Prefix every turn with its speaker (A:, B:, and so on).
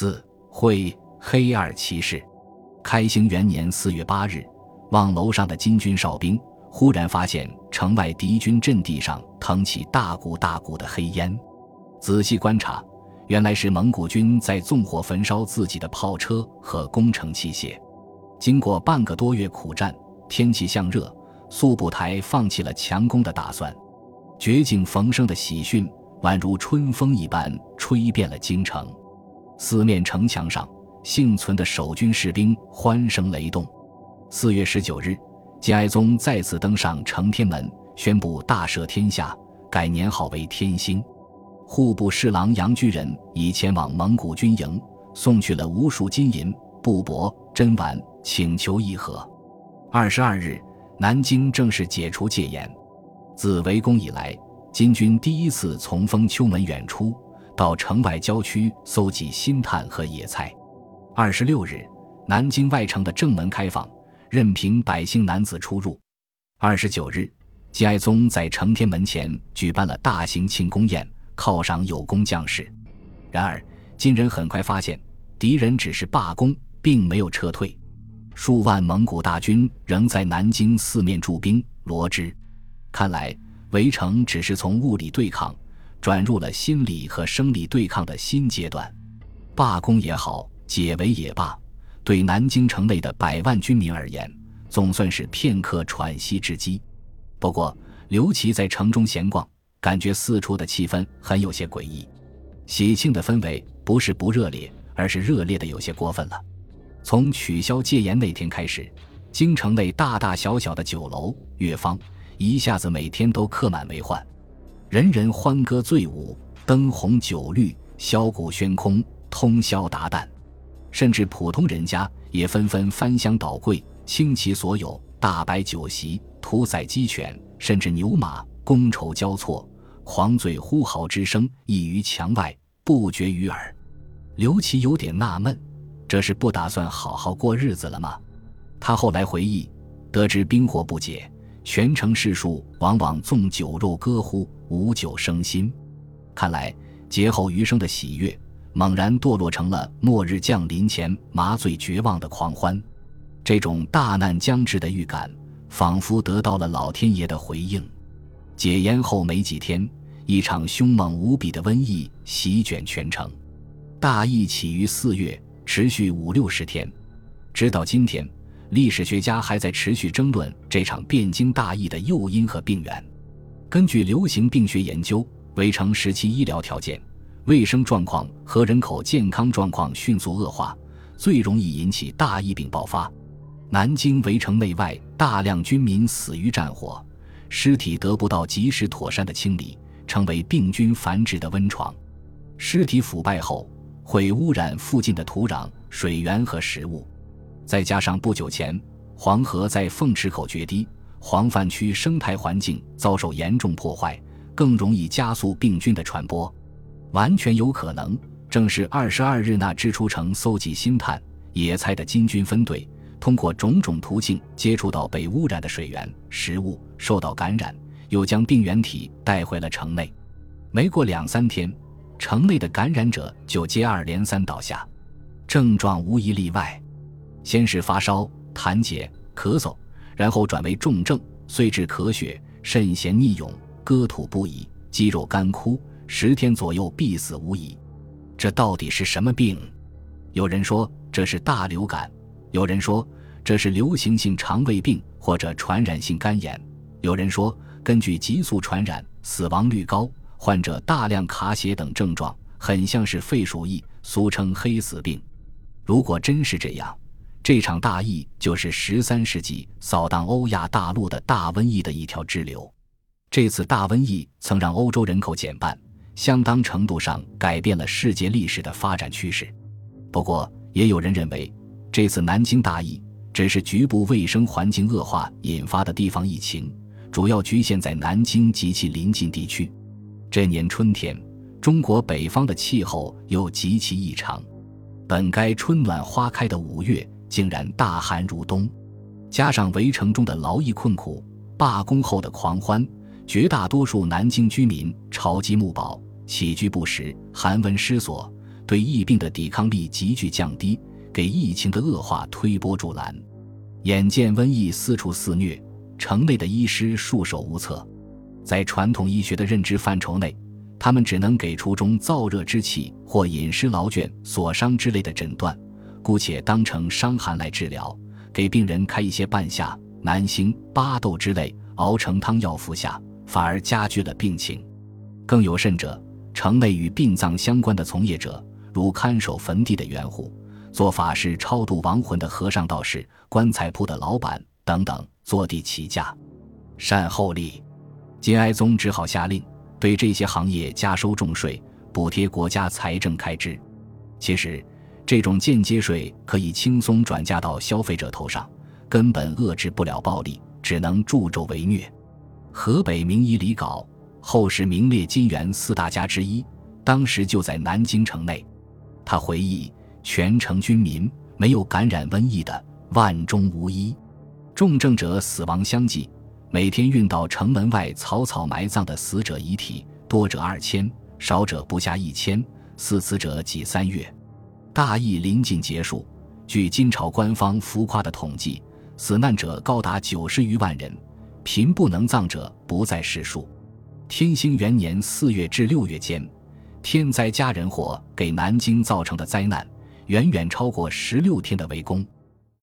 A: 四会黑二骑士，开兴元年四月八日，望楼上的金军哨兵忽然发现城外敌军阵地上腾起大股大股的黑烟，仔细观察，原来是蒙古军在纵火焚烧自己的炮车和工程器械。经过半个多月苦战，天气向热，速部台放弃了强攻的打算。绝境逢生的喜讯宛如春风一般吹遍了京城，四面城墙上幸存的守军士兵欢声雷动。四月十九日，金哀宗再次登上承天门，宣布大赦天下，改年号为天兴。户部侍郎杨居仁已前往蒙古军营，送去了无数金银布帛珍玩，请求议和。二十二日，南京正式解除戒严。自围攻以来，金军第一次从丰丘门远出，到城外郊区搜集新炭和野菜。二十六日，南京外城的正门开放，任凭百姓男子出入。二十九日，金哀宗在承天门前举办了大型庆功宴，犒赏有功将士。然而，金人很快发现，敌人只是罢工，并没有撤退，数万蒙古大军仍在南京四面驻兵罗织。看来，围城只是从物理对抗转入了心理和生理对抗的新阶段。罢工也好，解围也罢，对南京城内的百万军民而言，总算是片刻喘息之机。不过，刘琦在城中闲逛，感觉四处的气氛很有些诡异。喜庆的氛围不是不热烈，而是热烈的有些过分了。从取消戒严那天开始，京城内大大小小的酒楼、乐坊。一下子每天都客满为患，人人欢歌醉舞，灯红酒绿，箫鼓喧空，通宵达旦。甚至普通人家也纷纷翻箱倒柜，倾其所有，大摆酒席，屠宰鸡犬，甚至牛马，觥筹交错，狂醉呼号之声溢于墙外，不绝于耳。刘琦有点纳闷，这是不打算好好过日子了吗？他后来回忆，得知兵祸不解。全城士庶往往纵酒肉歌呼，无酒生心。看来劫后余生的喜悦，猛然堕落成了末日降临前麻醉绝望的狂欢。这种大难将至的预感，仿佛得到了老天爷的回应。解严后没几天，一场凶猛无比的瘟疫席卷全城。大疫起于四月，持续五六十天，直到今天。历史学家还在持续争论这场汴京大疫的诱因和病源。根据流行病学研究，围城时期医疗条件、卫生状况和人口健康状况迅速恶化，最容易引起大疫病爆发。南京围城内外大量军民死于战火，尸体得不到及时妥善的清理，成为病菌繁殖的温床。尸体腐败后会污染附近的土壤、水源和食物。再加上不久前黄河在凤池口决堤，黄泛区生态环境遭受严重破坏，更容易加速病菌的传播。完全有可能，正是二十二日那支出城搜集新炭、野菜的金军分队，通过种种途径接触到被污染的水源、食物，受到感染，又将病原体带回了城内。没过两三天，城内的感染者就接二连三倒下，症状无一例外。先是发烧、痰结、咳嗽，然后转为重症，遂至咳血、肾涎逆涌、割吐不已、肌肉干枯，十天左右必死无疑。这到底是什么病？有人说这是大流感，有人说这是流行性肠胃病或者传染性肝炎，有人说根据急速传染、死亡率高、患者大量卡血等症状，很像是肺鼠疫，俗称黑死病。如果真是这样，这场大疫就是十三世纪扫荡欧亚大陆的大瘟疫的一条支流。这次大瘟疫曾让欧洲人口减半，相当程度上改变了世界历史的发展趋势。不过，也有人认为，这次南京大疫只是局部卫生环境恶化引发的地方疫情，主要局限在南京及其邻近地区。这年春天，中国北方的气候又极其异常，本该春暖花开的五月。竟然大寒如冬，加上围城中的劳役困苦、罢工后的狂欢，绝大多数南京居民朝饥暮饱、起居不食、寒温失所，对疫病的抵抗力急剧降低，给疫情的恶化推波助澜。眼见瘟疫四处肆虐，城内的医师束手无策。在传统医学的认知范畴内，他们只能给出中燥热之气或饮食劳倦所伤之类的诊断，姑且当成伤寒来治疗，给病人开一些半夏、南星、巴豆之类熬成汤药服下，反而加剧了病情。更有甚者，城内与殡葬相关的从业者，如看守坟地的园户、做法事超度亡魂的和尚道士、棺材铺的老板等等，坐地起价，善厚利。金哀宗只好下令，对这些行业加收重税，补贴国家财政开支。其实，这种间接税可以轻松转嫁到消费者头上，根本遏制不了暴利，只能助纣为虐。河北名医李杲，后世名列金元四大家之一，当时就在南京城内。他回忆，全城军民没有感染瘟疫的，万中无一，重症者死亡相继。每天运到城门外草草埋葬的死者遗体，多者二千，少者不下一千。死死者几三月。大疫临近结束，据金朝官方浮夸的统计，死难者高达九十余万人，贫不能葬者不在少数。天兴元年四月至六月间，天灾加人祸给南京造成的灾难，远远超过十六天的围攻。